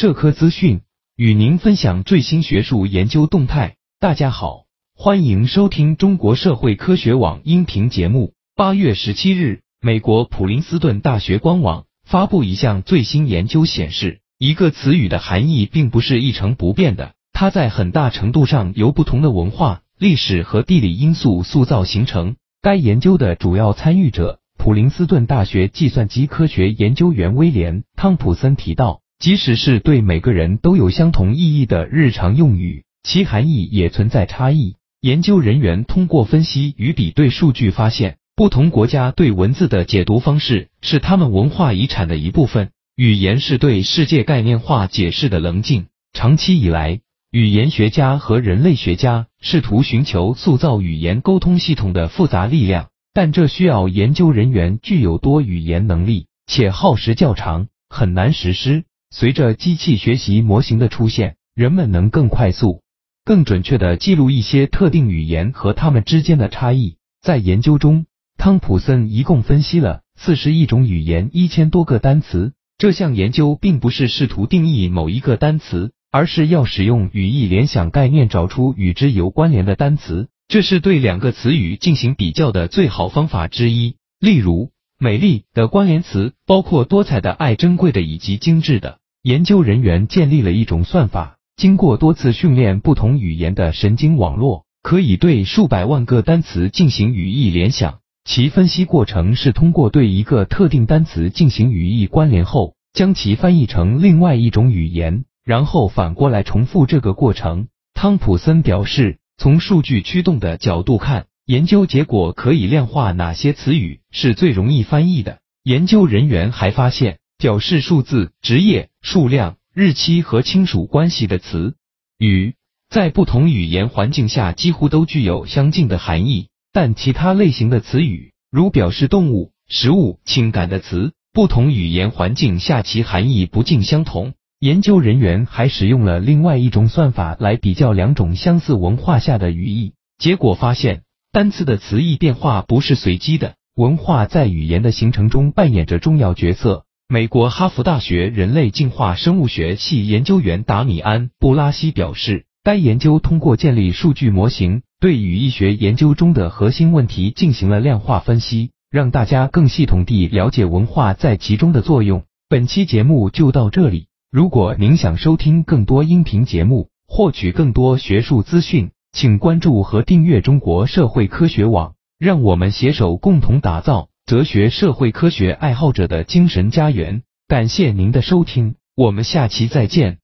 社科资讯，与您分享最新学术研究动态。大家好，欢迎收听中国社会科学网音频节目。八月十七日，美国普林斯顿大学官网发布一项最新研究显示，一个词语的含义并不是一成不变的，它在很大程度上由不同的文化、历史和地理因素塑造形成。该研究的主要参与者。普林斯顿大学计算机科学研究员威廉·汤普森提到，即使是对每个人都有相同意义的日常用语，其含义也存在差异。研究人员通过分析与比对数据发现，不同国家对文字的解读方式是他们文化遗产的一部分。语言是对世界概念化解释的棱镜。长期以来，语言学家和人类学家试图寻求塑造语言沟通系统的复杂力量。但这需要研究人员具有多语言能力，且耗时较长，很难实施。随着机器学习模型的出现，人们能更快速、更准确地记录一些特定语言和它们之间的差异。在研究中，汤普森一共分析了四十一种语言、一千多个单词。这项研究并不是试图定义某一个单词，而是要使用语义联想概念找出与之有关联的单词。这是对两个词语进行比较的最好方法之一。例如，美丽的关联词包括多彩的、爱珍贵的以及精致的。研究人员建立了一种算法，经过多次训练不同语言的神经网络，可以对数百万个单词进行语义联想。其分析过程是通过对一个特定单词进行语义关联后，将其翻译成另外一种语言，然后反过来重复这个过程。汤普森表示。从数据驱动的角度看，研究结果可以量化哪些词语是最容易翻译的。研究人员还发现，表示数字、职业、数量、日期和亲属关系的词语，在不同语言环境下几乎都具有相近的含义，但其他类型的词语，如表示动物、食物、情感的词，不同语言环境下其含义不尽相同。研究人员还使用了另外一种算法来比较两种相似文化下的语义，结果发现单词的词义变化不是随机的，文化在语言的形成中扮演着重要角色。美国哈佛大学人类进化生物学系研究员达米安·布拉西表示，该研究通过建立数据模型，对语义学研究中的核心问题进行了量化分析，让大家更系统地了解文化在其中的作用。本期节目就到这里。如果您想收听更多音频节目，获取更多学术资讯，请关注和订阅中国社会科学网。让我们携手共同打造哲学社会科学爱好者的精神家园。感谢您的收听，我们下期再见。